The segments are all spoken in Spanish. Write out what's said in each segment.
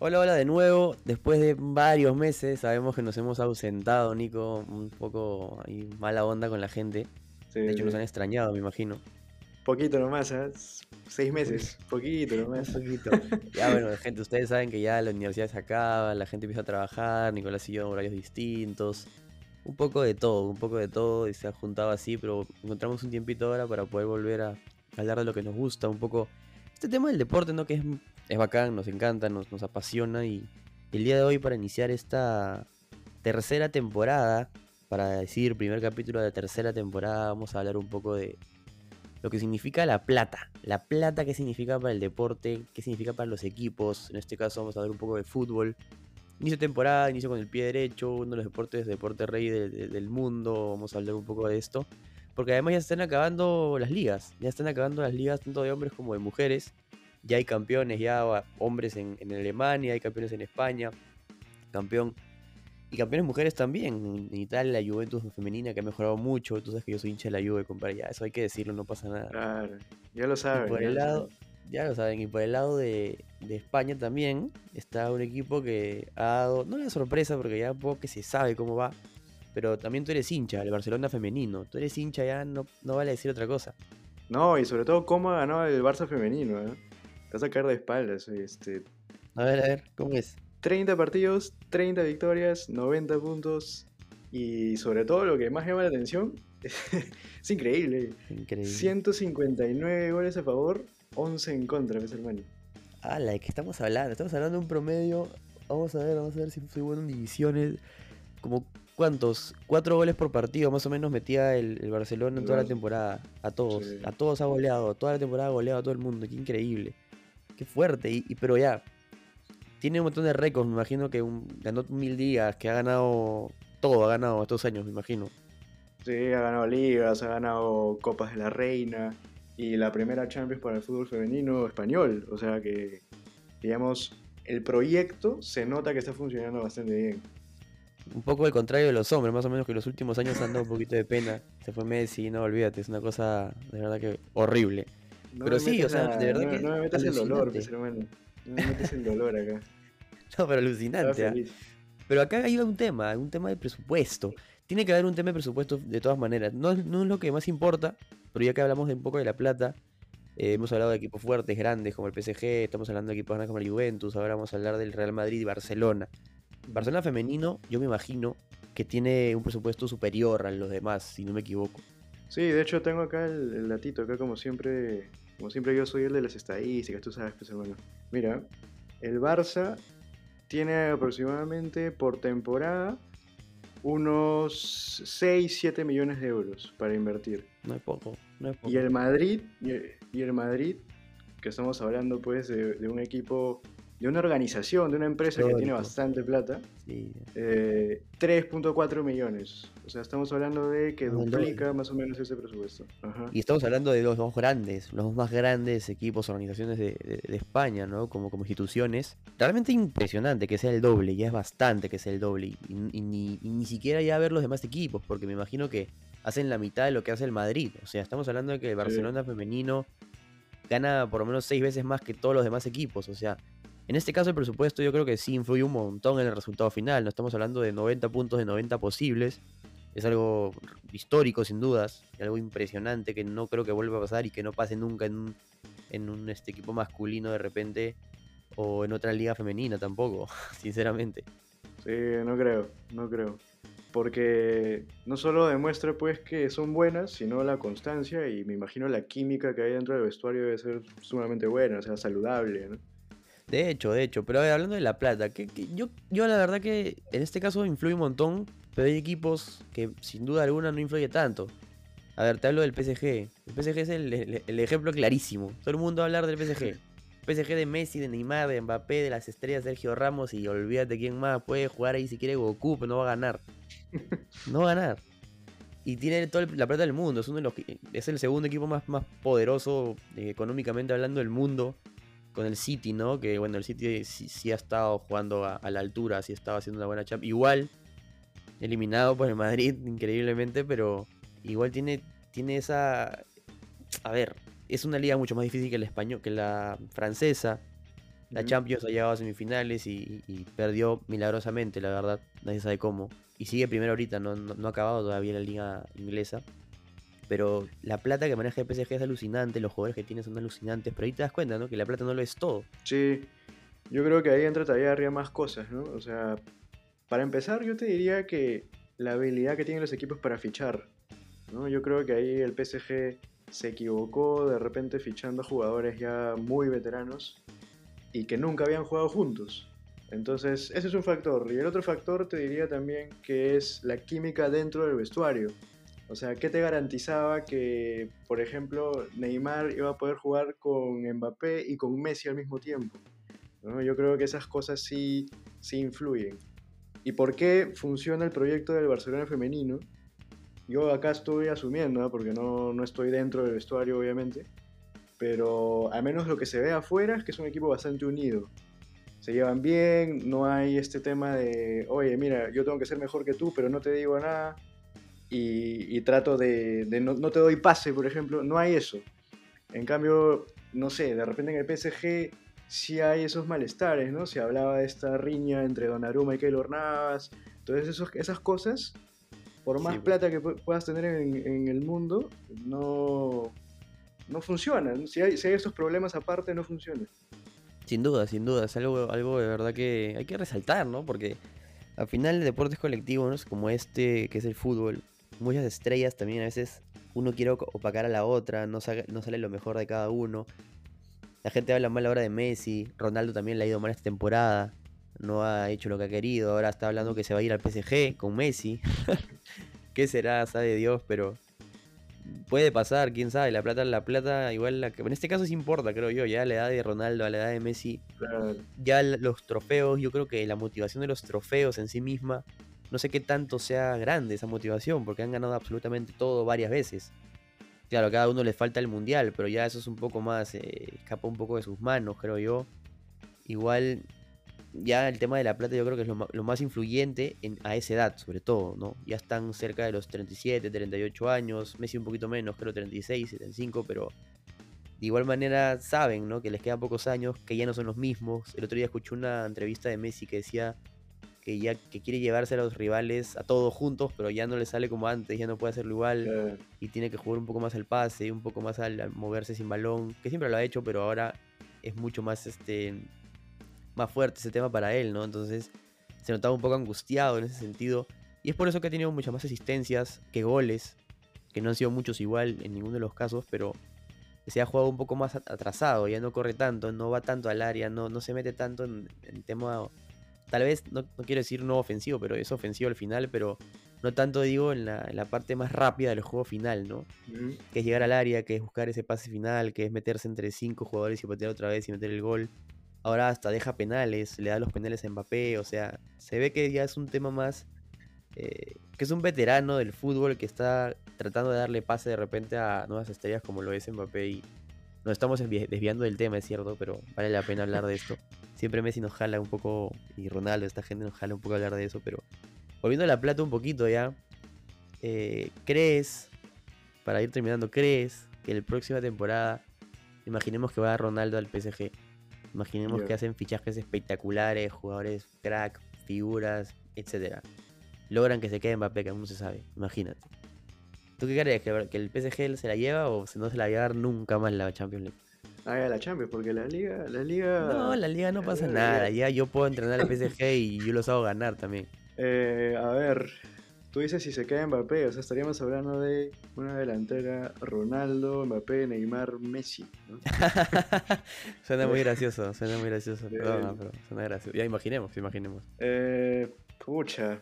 Hola, hola de nuevo. Después de varios meses, sabemos que nos hemos ausentado, Nico, un poco ahí mala onda con la gente. Sí, De hecho, nos han extrañado, me imagino. Poquito nomás, ¿ah? Seis meses. Poquito nomás. poquito. Ya, bueno, gente, ustedes saben que ya la universidad se acaba, la gente empieza a trabajar, Nicolás y yo en horarios distintos. Un poco de todo, un poco de todo, y se ha juntado así, pero encontramos un tiempito ahora para poder volver a hablar de lo que nos gusta, un poco. Este tema del deporte, ¿no? Que es, es bacán, nos encanta, nos, apasiona, y el día de hoy, para iniciar esta tercera temporada, para decir primer capítulo de la tercera temporada, vamos a hablar un poco de lo que significa la plata. La plata, qué significa para el deporte, qué significa para los equipos. En este caso vamos a hablar un poco de fútbol. Inicio de temporada, inicio con el pie derecho, uno de los deportes, deporte rey de- de- del mundo. Vamos a hablar un poco de esto. Porque además ya están acabando las ligas. Ya están acabando las ligas tanto de hombres como de mujeres. Ya hay campeones, ya hombres en, en Alemania, hay campeones en España. Campeón. Y campeones mujeres también. En Italia, la Juventus femenina que ha mejorado mucho. Tú sabes que yo soy hincha de la Juve, compadre. Ya, eso hay que decirlo, no pasa nada. Claro. Ya lo Y saben. por ya el lo lado, saben. ya lo saben, y por el lado de, de España también está un equipo que ha dado, no la sorpresa porque ya poco que se sabe cómo va, pero también tú eres hincha, el Barcelona femenino, tú eres hincha ya, no, no vale decir otra cosa. No, y sobre todo cómo ha ganado el Barça femenino, ¿eh? Te vas a caer de espaldas. Este, A ver, a ver, ¿cómo es? 30 partidos, 30 victorias, 90 puntos. Y sobre todo lo que más llama la atención es increíble. Increíble. 159 goles a favor, 11 en contra, ¿ves, hermano? Ah, la de que estamos hablando, estamos hablando de un promedio, vamos a ver, vamos a ver si soy bueno en divisiones, como cuántos, cuatro goles por partido más o menos metía el, el Barcelona en toda la temporada, a todos, Sí. a todos ha goleado, toda la temporada ha goleado a todo el mundo, qué increíble, qué fuerte, y, y- pero ya, tiene un montón de récords, me imagino que un- ganó mil ligas, que ha ganado todo, ha ganado estos años, me imagino. Sí, ha ganado ligas, ha ganado Copas de la Reina y la primera Champions para el fútbol femenino español. O sea que, digamos, el proyecto se nota que está funcionando bastante bien. Un poco al contrario de los hombres, más o menos que los últimos años han dado un poquito de pena. Se fue Messi, no olvídate, es una cosa de verdad que horrible. No Pero sí, o sea, de verdad no, que no me metas el dolor, pues, hermano. No me metas el dolor acá. No, pero alucinante. ¿ah? Pero acá hay un tema, un tema de presupuesto. Tiene que haber un tema de presupuesto de todas maneras. No, es- no es lo que más importa, pero ya que hablamos de un poco de la plata, eh, hemos hablado de equipos fuertes, grandes como el PSG, estamos hablando de equipos grandes como el Juventus, ahora vamos a hablar del Real Madrid y Barcelona. Barcelona femenino, yo me imagino que tiene un presupuesto superior a los demás, si no me equivoco. Sí, de hecho tengo acá el, el datito, acá como siempre, como siempre yo soy el de las estadísticas, tú sabes, pues hermano. Mira, el Barça tiene aproximadamente por temporada unos 6, 7 millones de euros para invertir. No es poco, no es poco. Y el Madrid, y el, Madrid, que estamos hablando pues de, de un equipo, de una organización, de una empresa que tiene bastante plata, Sí, eh, 3.4 millones. O sea, estamos hablando de que duplica más o menos ese presupuesto. Ajá. Y estamos hablando de los dos grandes, los dos más grandes equipos, organizaciones de, de- de España, ¿no? Como, como instituciones. Realmente impresionante que sea el doble, ya es bastante que sea el doble. Y, y ni, y ni siquiera ya ver los demás equipos, porque me imagino que hacen la mitad de lo que hace el Madrid. O sea, estamos hablando de que el Barcelona femenino gana por lo menos seis veces más que todos los demás equipos. O sea, en este caso el presupuesto yo creo que sí influye un montón en el resultado final. No estamos hablando de 90 puntos de 90 posibles. Es algo histórico sin dudas, algo impresionante que no creo que vuelva a pasar y que no pase nunca en un, en un este, equipo masculino de repente o en otra liga femenina tampoco, sinceramente. Sí, no creo, no creo. Porque no solo demuestra pues que son buenas, sino la constancia y me imagino la química que hay dentro del vestuario debe ser sumamente buena, o sea, saludable, ¿no? De hecho, de hecho, pero a ver, hablando de la plata, que, que yo, yo la verdad que en este caso influye un montón, pero hay equipos que sin duda alguna no influye tanto. A ver, te hablo del PSG. El PSG es el, el- el ejemplo clarísimo. Todo el mundo va a hablar del PSG. PSG de Messi, de Neymar, de Mbappé, de las estrellas Sergio Ramos y olvídate quién más puede jugar ahí si quiere Goku, pero no va a ganar. No va a ganar. Y tiene toda la plata del mundo. Es uno de los es el segundo equipo más, más poderoso eh, económicamente hablando del mundo. Con el City, ¿no? Que bueno, el City sí, sí ha estado jugando a, a la altura, sí estaba haciendo una buena champ. Igual, eliminado por el Madrid, increíblemente, pero igual tiene, tiene esa. A ver, es una liga mucho más difícil que la español, que la francesa. La. Champions ha llegado a semifinales y, y perdió milagrosamente, la verdad. Nadie sabe cómo. Y sigue primero ahorita, no, no, no ha acabado todavía la liga inglesa. Pero la plata que maneja el PSG es alucinante, los jugadores que tiene son alucinantes. Pero ahí te das cuenta, ¿no? Que la plata no lo es todo. Sí, yo creo que ahí entra todavía arriba más cosas, ¿no? O sea, para empezar, yo te diría que la habilidad que tienen los equipos para fichar, ¿no? Yo creo que ahí el PSG se equivocó de repente fichando a jugadores ya muy veteranos y que nunca habían jugado juntos. Entonces, ese es un factor. Y el otro factor te diría también que es la química dentro del vestuario. O sea, ¿qué te garantizaba que, por ejemplo, Neymar iba a poder jugar con Mbappé y con Messi al mismo tiempo? ¿no? Yo creo que esas cosas sí, sí influyen. ¿Y por qué funciona el proyecto del Barcelona femenino? Yo acá estoy asumiendo, ¿no? porque no, no estoy dentro del vestuario, obviamente, pero al menos lo que se ve afuera es que es un equipo bastante unido. Se llevan bien, no hay este tema de, oye, mira, yo tengo que ser mejor que tú, pero no te digo nada y, y trato de, de no, no te doy pase, por ejemplo. No hay eso. En cambio, no sé, de repente en el PSG sí hay esos malestares, ¿no? Se hablaba de esta riña entre Donnarumma y Keylor Navas. Entonces, esos, esas cosas, por más Sí, pues. plata que pu- puedas tener en, en el mundo, no, no funcionan. Si hay, si hay estos problemas aparte, no funcionan. Sin duda, sin duda. Es algo, algo de verdad que hay que resaltar, ¿no? Porque al final deportes colectivos como este, que es el fútbol, muchas estrellas también a veces uno quiere opacar a la otra, no, sa- no sale lo mejor de cada uno. La gente habla mal ahora de Messi, Ronaldo también le ha ido mal esta temporada, no ha hecho lo que ha querido, ahora está hablando que se va a ir al PSG con Messi. ¿Qué será? Sabe Dios, pero puede pasar, quién sabe, la plata, la plata, igual la que en este caso sí importa, creo yo, ya a la edad de Ronaldo, a la edad de Messi, ya los trofeos, yo creo que la motivación de los trofeos en sí misma, no sé qué tanto sea grande esa motivación, porque han ganado absolutamente todo varias veces. Claro, a cada uno le falta el mundial, pero ya eso es un poco más, eh, escapa un poco de sus manos, creo yo. Igual, ya el tema de la plata yo creo que es lo, lo más influyente en, a esa edad, sobre todo, ¿no? Ya están cerca de los 37, 38 años, Messi un poquito menos, creo 36, 75, pero de igual manera saben, ¿no? Que les quedan pocos años, que ya no son los mismos. El otro día escuché una entrevista de Messi que decía que ya que quiere llevarse a los rivales a todos juntos, pero ya no le sale como antes, ya no puede hacerlo igual. Y tiene que jugar un poco más al pase, un poco más al, al moverse sin balón, que siempre lo ha hecho, pero ahora es mucho más este más fuerte ese tema para él, ¿no? Entonces se notaba un poco angustiado en ese sentido. Y es por eso que ha tenido muchas más asistencias que goles, que no han sido muchos igual en ninguno de los casos, pero se ha jugado un poco más at- atrasado, ya no corre tanto, no va tanto al área, no, no se mete tanto en, en tema, tal vez, no, no quiero decir no ofensivo, pero es ofensivo al final, pero no tanto digo en la, en la parte más rápida del juego final, ¿no? Que es llegar al área, que es buscar ese pase final, que es meterse entre cinco jugadores y patear otra vez y meter el gol. Ahora hasta deja penales, le da los penales a Mbappé, o sea, se ve que ya es un tema más eh, que es un veterano del fútbol que está tratando de darle pase de repente a nuevas estrellas como lo es Mbappé y nos estamos desvi- desviando del tema, es cierto, pero vale la pena hablar de esto. Siempre Messi nos jala un poco y Ronaldo, esta gente nos jala un poco a hablar de eso, pero volviendo a la plata un poquito ya, eh, ¿crees, para ir terminando, crees que la próxima temporada, imaginemos que va Ronaldo al PSG, imaginemos que hacen fichajes espectaculares, jugadores crack, figuras, etcétera, logran que se quede Mbappé, que aún no se sabe, imagínate. ¿Tú qué crees? ¿Que, el PSG se la lleva o no se la va a llevar nunca más la Champions League? Ah, la Champions, porque la liga, la liga. No, la liga no pasa eh, nada. Ya yo puedo entrenar al PSG y yo los hago ganar también. Eh, a ver, tú dices si se queda Mbappé, o sea, estaríamos hablando de una delantera Ronaldo, Mbappé, Neymar, Messi. ¿no? suena muy gracioso, suena muy gracioso. Bien. Perdona, pero suena gracioso. Ya imaginemos, imaginemos. Eh, pucha,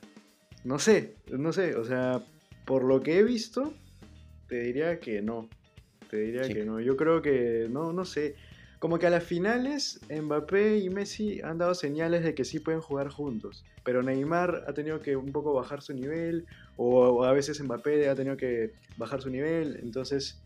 no sé, no sé, o sea, por lo que he visto, te diría que no. Te diría Sí. que no. Yo creo que, no, no sé. Como que a las finales, Mbappé y Messi han dado señales de que sí pueden jugar juntos. Pero Neymar ha tenido que un poco bajar su nivel, o, o a veces Mbappé ha tenido que bajar su nivel. Entonces,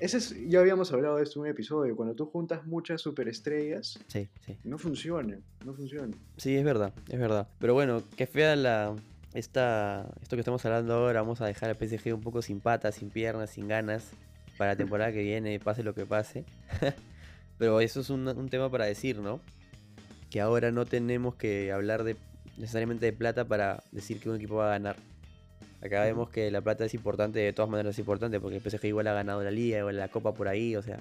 ese es, ya habíamos hablado de esto en un episodio. Cuando tú juntas muchas superestrellas, Sí, sí. no funciona, no funciona. Sí, es verdad, es verdad. Pero bueno, qué fea la. Esta, esto que estamos hablando ahora, vamos a dejar al PSG un poco sin patas, sin piernas, sin ganas, para la temporada que viene, pase lo que pase. Pero eso es un, un tema para decir, ¿no? Que ahora no tenemos que hablar de necesariamente de plata para decir que un equipo va a ganar. Acá vemos que la plata es importante, de todas maneras es importante, porque el PSG igual ha ganado la liga, igual la copa por ahí, o sea,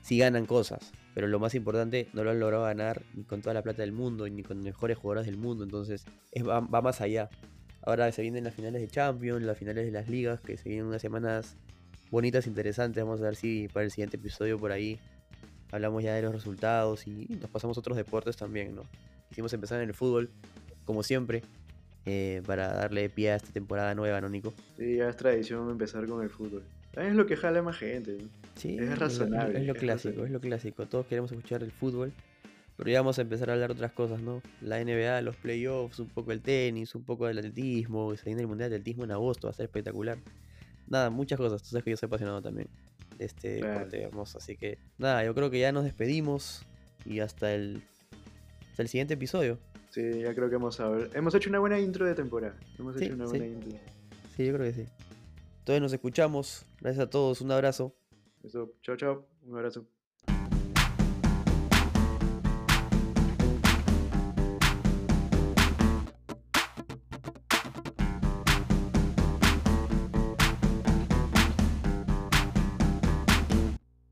sí ganan cosas, pero lo más importante no lo han logrado ganar ni con toda la plata del mundo, ni con los mejores jugadores del mundo, entonces es, va, va más allá. Ahora se vienen las finales de Champions, las finales de las ligas, que se vienen unas semanas bonitas, interesantes, vamos a ver si para el siguiente episodio por ahí hablamos ya de los resultados y nos pasamos a otros deportes también, ¿no? Quisimos empezar en el fútbol, como siempre, eh, para darle pie a esta temporada nueva, ¿no, Nico? Sí, ya es tradición empezar con el fútbol. También es lo que jala más gente. ¿no? Sí, Es razonable, Es lo, es clásico, es lo clásico. Todos queremos escuchar el fútbol, pero ya vamos a empezar a hablar de otras cosas, ¿no? La NBA, los playoffs, un poco el tenis, un poco del atletismo, se viene el Mundial de Atletismo en agosto, va a ser espectacular. Nada, muchas cosas. Tú sabes que yo soy apasionado también de este deporte hermoso. Así que, nada, yo creo que ya nos despedimos y hasta el, hasta el siguiente episodio. Sí, ya creo que hemos, hemos hecho una buena intro de temporada. Hemos Sí, hecho una sí. buena intro. Sí, yo creo que sí. Entonces nos escuchamos. Gracias a todos. Un abrazo. Eso, chao, chao. Un abrazo.